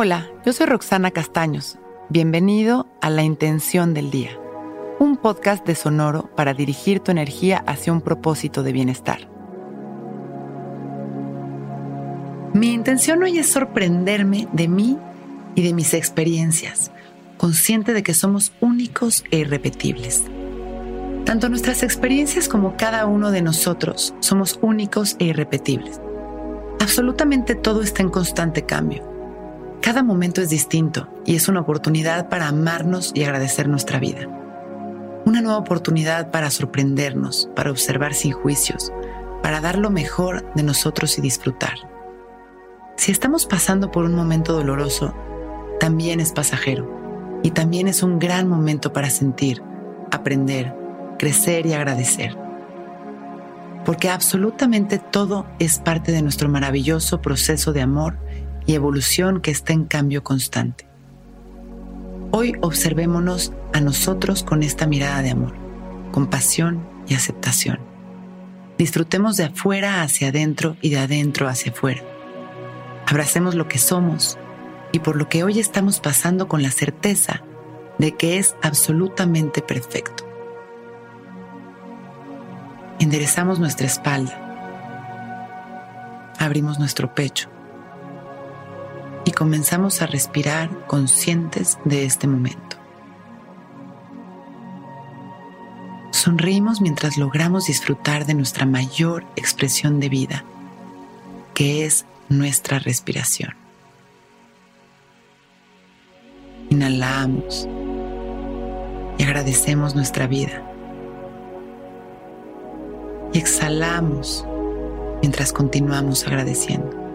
Hola, yo soy Roxana Castaños. Bienvenido a La Intención del Día, un podcast de Sonoro para dirigir tu energía hacia un propósito de bienestar. Mi intención hoy es sorprenderme de mí y de mis experiencias, consciente de que somos únicos e irrepetibles. Tanto nuestras experiencias como cada uno de nosotros somos únicos e irrepetibles. Absolutamente todo está en constante cambio. Cada momento es distinto y es una oportunidad para amarnos y agradecer nuestra vida. Una nueva oportunidad para sorprendernos, para observar sin juicios, para dar lo mejor de nosotros y disfrutar. Si estamos pasando por un momento doloroso, también es pasajero y también es un gran momento para sentir, aprender, crecer y agradecer. Porque absolutamente todo es parte de nuestro maravilloso proceso de amor y evolución que está en cambio constante. Hoy observémonos a nosotros con esta mirada de amor, compasión y aceptación. Disfrutemos de afuera hacia adentro y de adentro hacia afuera Abracemos lo que somos y por lo que hoy estamos pasando con la certeza de que es absolutamente perfecto. Enderezamos nuestra espalda, abrimos nuestro pecho comenzamos a respirar conscientes de este momento. Sonreímos mientras logramos disfrutar de nuestra mayor expresión de vida, que es nuestra respiración. Inhalamos y agradecemos nuestra vida. Y exhalamos mientras continuamos agradeciendo.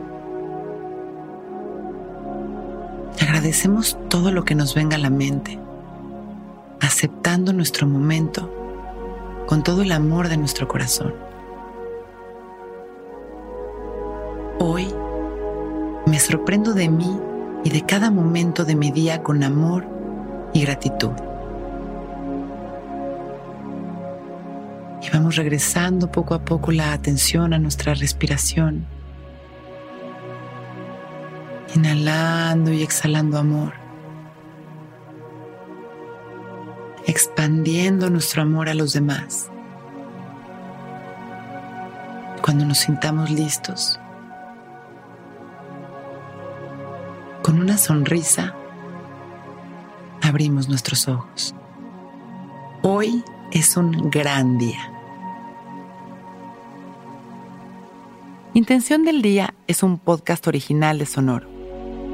Agradecemos todo lo que nos venga a la mente, aceptando nuestro momento con todo el amor de nuestro corazón. Hoy me sorprendo de mí y de cada momento de mi día con amor y gratitud. Y vamos regresando poco a poco la atención a nuestra respiración. Inhalando y exhalando amor. Expandiendo nuestro amor a los demás. Cuando nos sintamos listos, Con una sonrisa, abrimos nuestros ojos. Hoy es un gran día. Intención del Día es un podcast original de Sonoro.